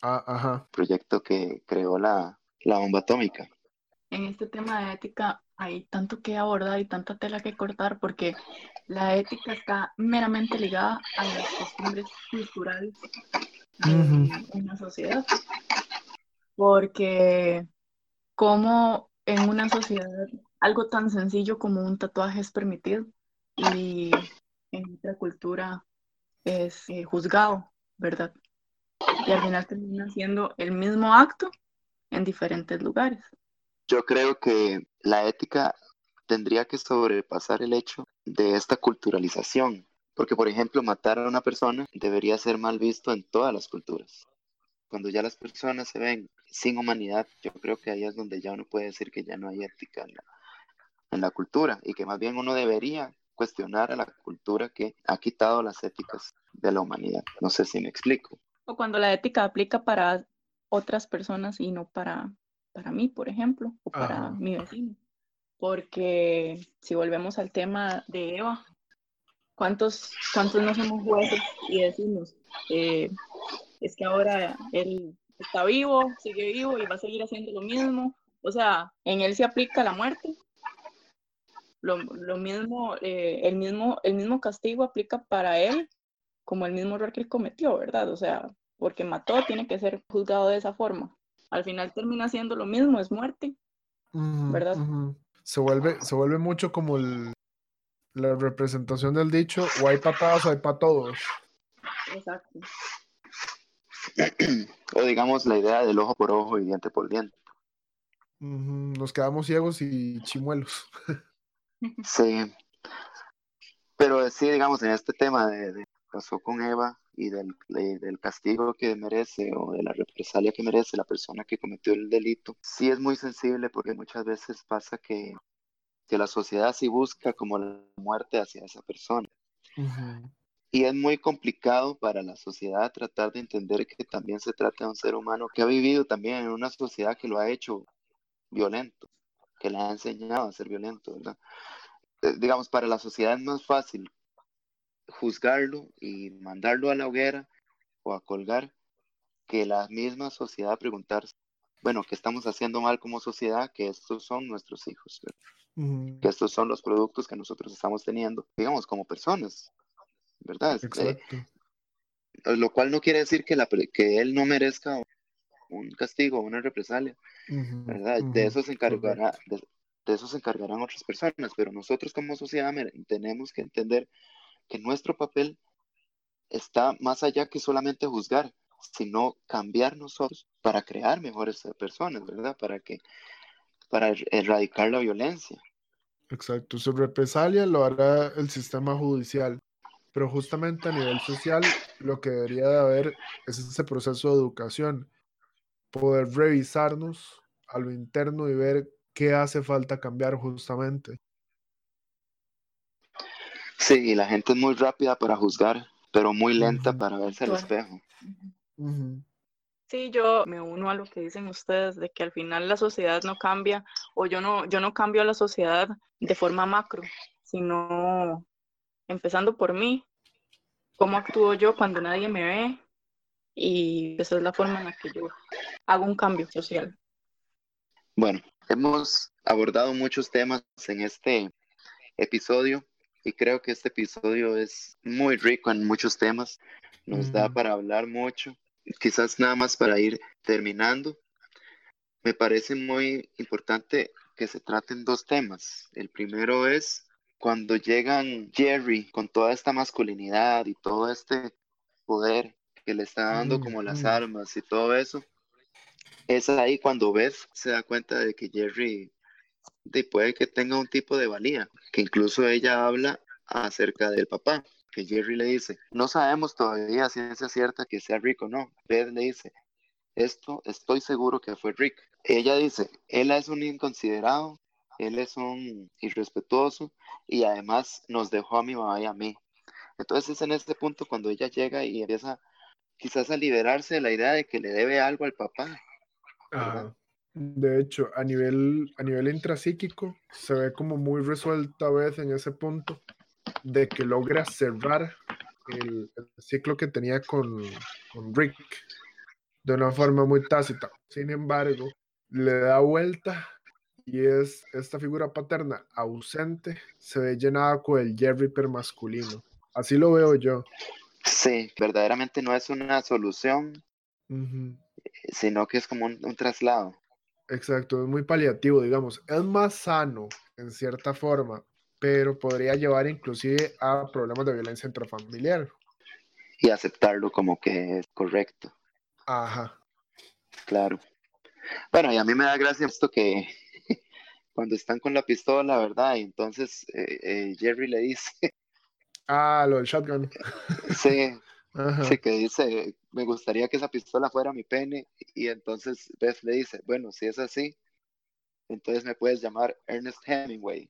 Ah, ajá.
proyecto que creó la, la bomba atómica.
En este tema de ética hay tanto que abordar y tanta tela que cortar porque la ética está meramente ligada a las costumbres culturales de
Ujú.
una sociedad. Porque como en una sociedad algo tan sencillo como un tatuaje es permitido y en otra cultura es eh, juzgado, ¿verdad? Y al final termina siendo el mismo acto en diferentes lugares.
Yo creo que la ética tendría que sobrepasar el hecho de esta culturalización, porque por ejemplo matar a una persona debería ser mal visto en todas las culturas. Cuando ya las personas se ven sin humanidad, yo creo que ahí es donde ya uno puede decir que ya no hay ética en la, en la cultura y que más bien uno debería cuestionar a la cultura que ha quitado las éticas de la humanidad. No sé si me explico.
O cuando la ética aplica para otras personas y no para, para mí, por ejemplo, o para
Ajá.
mi vecino. Porque si volvemos al tema de Eva, ¿cuántos, cuántos no somos jueces y decimos, eh, es que ahora él está vivo, sigue vivo y va a seguir haciendo lo mismo? O sea, en él se aplica la muerte. Lo, lo mismo, eh, el mismo, el mismo castigo aplica para él como el mismo error que él cometió, ¿verdad? O sea, porque mató, tiene que ser juzgado de esa forma. Al final termina siendo lo mismo, es muerte. ¿Verdad?
Se vuelve, se vuelve mucho como el- la representación del dicho, o hay patadas o hay para todos.
Exacto.
o digamos la idea del ojo por ojo y diente por diente.
Nos quedamos ciegos y chimuelos.
Sí. Pero sí, digamos, en este tema de, de pasó con Eva y del, de- del castigo que merece o de la represalia que merece la persona que cometió el delito, sí es muy sensible porque muchas veces pasa que, que la sociedad sí busca como la muerte hacia esa persona.
Ujú,
Y es muy complicado para la sociedad tratar de entender que también se trata de un ser humano que ha vivido también en una sociedad que lo ha hecho violento, que le ha enseñado a ser violento, ¿verdad? Eh, digamos, para la sociedad es más fácil juzgarlo y mandarlo a la hoguera o a colgar que la misma sociedad preguntarse, bueno, ¿qué estamos haciendo mal como sociedad? Que estos son nuestros hijos, que estos son los productos que nosotros estamos teniendo, digamos, como personas, ¿verdad? Este,
Exacto.
lo cual no quiere decir que, la, que él no merezca un castigo o una represalia, ¿verdad? De eso se encargará, de, de eso se encargarán otras personas, pero nosotros como sociedad tenemos que entender que nuestro papel está más allá que solamente juzgar, sino cambiar nosotros para crear mejores personas, ¿verdad? Para que para er- erradicar la violencia.
Exacto, su represalia lo hará el sistema judicial, pero justamente a nivel social lo que debería de haber es ese proceso de educación, poder revisarnos a lo interno y ver qué hace falta cambiar justamente.
Sí, y la gente es muy rápida para juzgar, pero muy lenta para verse al espejo.
Sí, yo me uno a lo que dicen ustedes, de que al final la sociedad no cambia, o yo no, yo no cambio a la sociedad de forma macro, sino empezando por mí, cómo actúo yo cuando nadie me ve, y esa es la forma en la que yo hago un cambio social.
Bueno, hemos abordado muchos temas en este episodio y creo que este episodio es muy rico en muchos temas. Nos da
Ujú.
para hablar mucho. Quizás nada más para ir terminando. Me parece muy importante que se traten dos temas. El primero es cuando llegan Jerry con toda esta masculinidad y todo este poder que le está dando como las armas y todo eso. Es ahí cuando Beth se da cuenta de que Jerry de, puede que tenga un tipo de valía, que incluso ella habla acerca del papá, que Jerry le dice, no sabemos todavía si es cierta que sea Rick o no. Beth le dice, esto estoy seguro que fue Rick. Ella dice, él es un inconsiderado, él es un irrespetuoso y además nos dejó a mi mamá y a mí. Entonces es en este punto cuando ella llega y empieza quizás a liberarse de la idea de que le debe algo al papá.
Ajá. De hecho, a nivel, a nivel intrapsíquico, se ve como muy resuelta a veces en ese punto de que logra cerrar el, el ciclo que tenía con, con Rick de una forma muy tácita. Sin embargo, le da vuelta y es esta figura paterna ausente, se ve llenada con el Jerry masculino. Así lo veo yo.
Sí, verdaderamente no es una solución, sino que es como un, un traslado.
Exacto, es muy paliativo, digamos. Es más sano en cierta forma, pero podría llevar inclusive a problemas de violencia intrafamiliar.
y aceptarlo como que es correcto,
Ajá.
claro. Bueno, y a mí me da gracia esto que cuando están con la pistola, ¿verdad? Y entonces eh, eh, Jerry le dice,
Ah, lo del shotgun.
sí,
Ajá.
sí, que dice, me gustaría que esa pistola fuera mi pene, y entonces Beth le dice, bueno, si es así, entonces me puedes llamar Ernest Hemingway.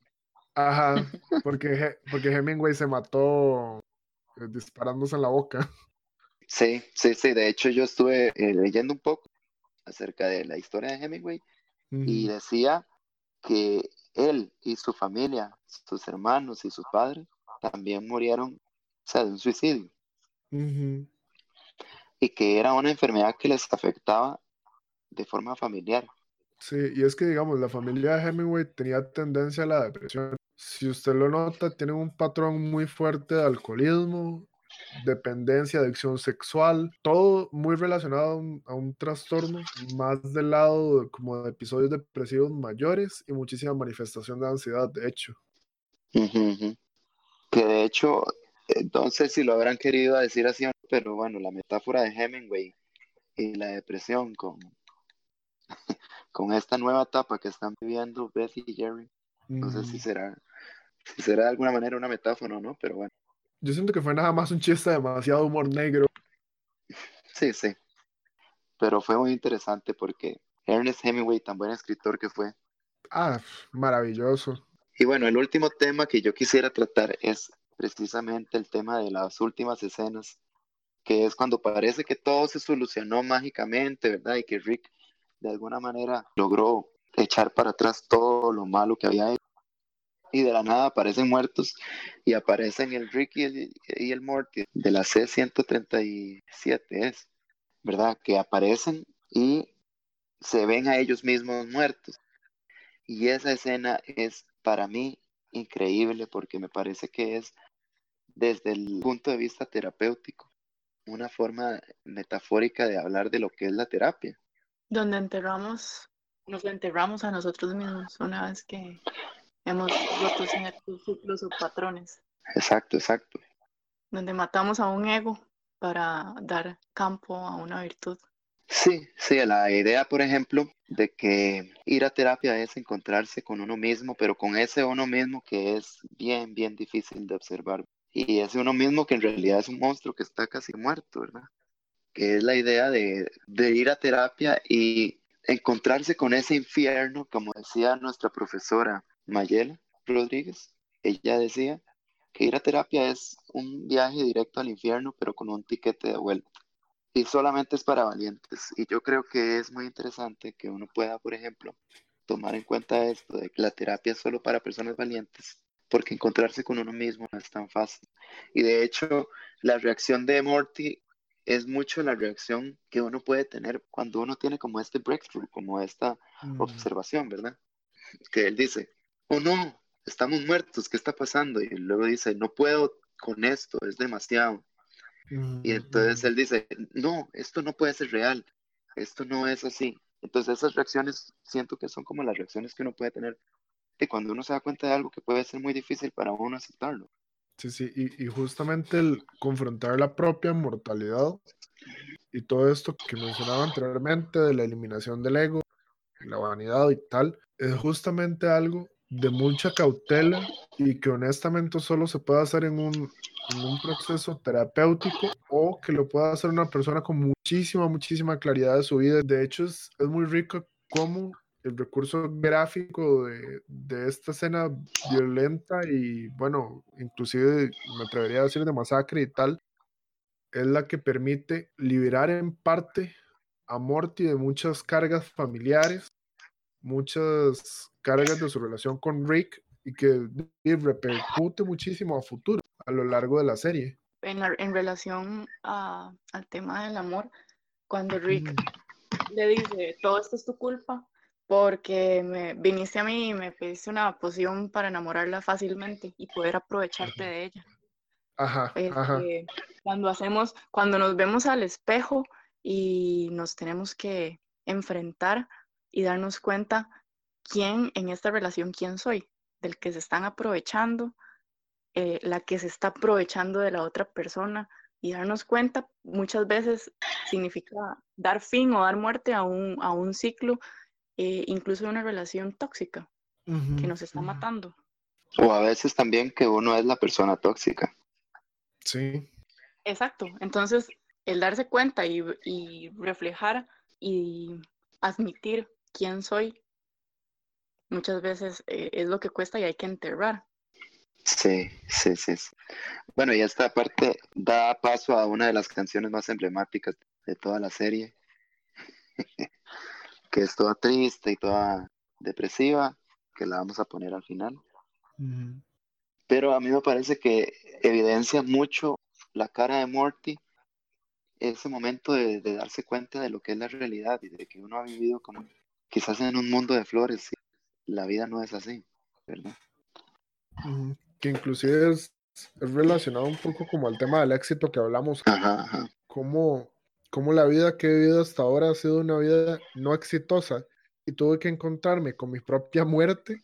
Ajá. Porque, porque Hemingway se mató eh, disparándose en la boca.
Sí, sí, sí, de hecho yo estuve eh, leyendo un poco acerca de la historia de Hemingway y decía que él y su familia, sus hermanos y su padre, también murieron, o sea, de un suicidio, y que era una enfermedad que les afectaba de forma familiar.
Sí, y es que digamos, la familia de Hemingway tenía tendencia a la depresión. Si usted lo nota, tienen un patrón muy fuerte de alcoholismo, dependencia, adicción sexual, todo muy relacionado a un, a un trastorno, más del lado de- como de episodios depresivos mayores y muchísima manifestación de ansiedad, de hecho.
Que de hecho, sé si lo habrán querido decir así, pero bueno, la metáfora de Hemingway y la depresión con, con esta nueva etapa que están viviendo Beth y Jerry, no sé si
Mm,
será, si será de alguna manera una metáfora o no, pero bueno,
Yo siento que fue nada más un chiste de demasiado humor negro.
sí, sí. Pero fue muy interesante porque Ernest Hemingway, tan buen escritor que fue.
Ah, maravilloso.
Y bueno, el último tema que yo quisiera tratar es precisamente el tema de las últimas escenas, que es cuando parece que todo se solucionó mágicamente, ¿verdad? Y que Rick de alguna manera logró echar para atrás todo lo malo que había hecho. Y de la nada aparecen muertos y aparecen el Rick y el, y el Morty de la C-137, es, ¿verdad? Que aparecen y se ven a ellos mismos muertos. Y esa escena es para mí increíble porque me parece que es desde el punto de vista terapéutico una forma metafórica de hablar de lo que es la terapia.
Donde enterramos, nos enterramos a nosotros mismos una vez que hemos roto ciertos ciclos o patrones,
Exacto, exacto.
donde matamos a un ego para dar campo a una virtud.
Sí, sí, la idea, por ejemplo, de que ir a terapia es encontrarse con uno mismo, pero con ese uno mismo que es bien, bien difícil de observar. Y ese uno mismo que en realidad es un monstruo que está casi muerto, ¿verdad? Que es la idea de, de ir a terapia y encontrarse con ese infierno, como decía nuestra profesora Mayela Rodríguez. Ella decía que ir a terapia es un viaje directo al infierno, pero con un tiquete de vuelta y solamente es para valientes. Y yo creo que es muy interesante que uno pueda, por ejemplo, tomar en cuenta esto de que la terapia es solo para personas valientes, porque encontrarse con uno mismo no es tan fácil. Y de hecho, la reacción de Morty es mucho la reacción que uno puede tener cuando uno tiene como este breakthrough, como esta
Mm,
observación, ¿verdad? Que él dice, oh no, estamos muertos, ¿qué está pasando? Y luego dice, no puedo con esto, es demasiado.
mm,
Y entonces él dice, no, esto no puede ser real, esto no es así. Entonces esas reacciones siento que son como las reacciones que uno puede tener de cuando uno se da cuenta de algo que puede ser muy difícil para uno aceptarlo.
Sí, sí, y, y justamente el confrontar la propia mortalidad y todo esto que mencionaba anteriormente de la eliminación del ego, la vanidad y tal, es justamente algo de mucha cautela y que honestamente solo se puede hacer en un, proceso terapéutico o que lo pueda hacer una persona con muchísima, muchísima claridad de su vida. De hecho, es, es muy rico cómo el recurso gráfico de, de esta escena violenta y, bueno, inclusive me atrevería a decir de masacre y tal, es la que permite liberar en parte a Morty de muchas cargas familiares, muchas cargas de su relación con Rick y que repercute muchísimo a futuro, a lo largo de la serie.
En, en relación a- al tema del amor, cuando Rick
Mm,
le dice, todo esto es tu culpa, porque me viniste a mí y me pediste una poción para enamorarla fácilmente y poder aprovecharte de ella.
Ajá, ajá.
Este, cuando hacemos, cuando nos vemos al espejo y nos tenemos que enfrentar y darnos cuenta quién en esta relación, quién soy, del que se están aprovechando, eh, la que se está aprovechando de la otra persona y darnos cuenta muchas veces significa dar fin o dar muerte a un, a un ciclo, eh, incluso de una relación tóxica que nos está matando.
O a veces también que uno es la persona tóxica.
Sí,
Exacto. Entonces, el darse cuenta y, y reflejar y admitir quién soy, muchas veces eh, es lo que cuesta y hay que enterrar.
Sí, sí, sí, sí. Bueno, y esta parte da paso a una de las canciones más emblemáticas de toda la serie, que es toda triste y toda depresiva, que la vamos a poner al final. Pero a mí me parece que evidencia mucho la cara de Morty, ese momento de, de darse cuenta de lo que es la realidad y de que uno ha vivido como quizás en un mundo de flores y la vida no es así, ¿verdad?
ujú. que inclusive es, es relacionado un poco como al tema del éxito que hablamos,
Ajá, ajá.
cómo, cómo la vida que he vivido hasta ahora ha sido una vida no exitosa y tuve que encontrarme con mi propia muerte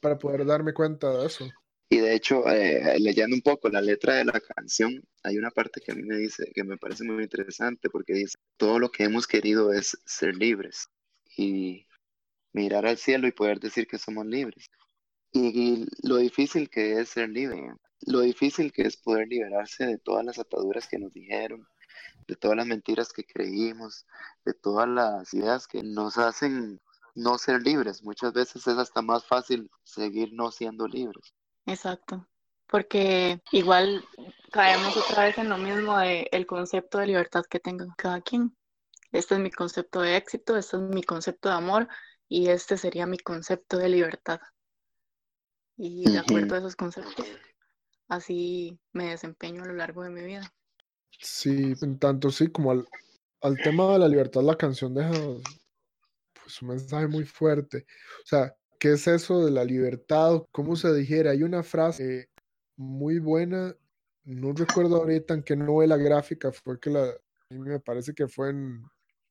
para poder darme cuenta de eso.
Y de hecho, eh, leyendo un poco la letra de la canción, hay una parte que a mí me dice, que me parece muy interesante, porque dice, todo lo que hemos querido es ser libres y mirar al cielo y poder decir que somos libres. Y, lo difícil que es ser libre, lo difícil que es poder liberarse de todas las ataduras que nos dijeron, de todas las mentiras que creímos, de todas las ideas que nos hacen no ser libres. Muchas veces es hasta más fácil seguir no siendo libres.
Exacto. Porque igual caemos otra vez en lo mismo de el concepto de libertad que tenga cada quien. Este es mi concepto de éxito, este es mi concepto de amor y este sería mi concepto de libertad. Y de acuerdo a esos conceptos, así me desempeño a lo largo de mi vida.
Sí, en tanto sí, como al, al tema de la libertad, la canción deja pues, un mensaje muy fuerte. O sea, ¿qué es eso de la libertad? ¿Cómo se dijera? Hay una frase eh, muy buena, no recuerdo ahorita en qué novela gráfica fue que la, a mí me parece que fue en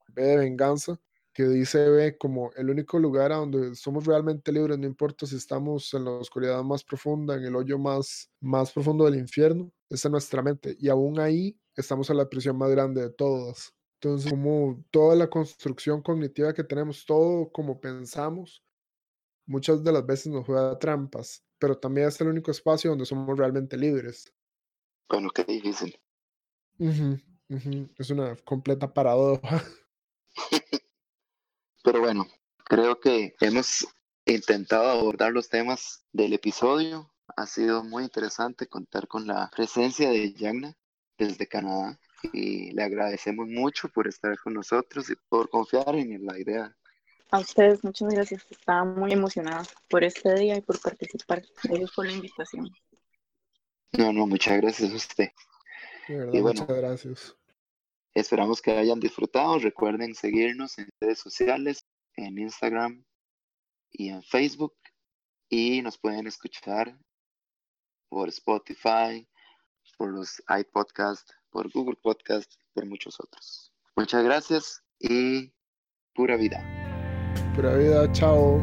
B de Venganza, que dice ve como el único lugar a donde somos realmente libres, no importa si estamos en la oscuridad más profunda, en el hoyo más, más profundo del infierno, es en nuestra mente. Y aún ahí estamos en la prisión más grande de todas. Entonces, como toda la construcción cognitiva que tenemos, todo como pensamos, muchas de las veces nos juega trampas, pero también es el único espacio donde somos realmente libres.
Bueno, qué difícil.
Es una completa paradoja.
Pero bueno, creo que hemos intentado abordar los temas del episodio. Ha sido muy interesante contar con la presencia de Yagna desde Canadá y le agradecemos mucho por estar con nosotros y por confiar en la idea.
A ustedes, muchas gracias. Estaba muy emocionada por este día y por participar. Gracias por la invitación.
No, no, muchas gracias a usted.
De verdad,
Y bueno.
muchas gracias.
Esperamos que hayan disfrutado. Recuerden seguirnos en redes sociales, en Instagram y en Facebook. Y nos pueden escuchar por Spotify, por los iPodcast, por Google Podcast, por muchos otros. Muchas gracias y pura vida.
Pura vida, chao.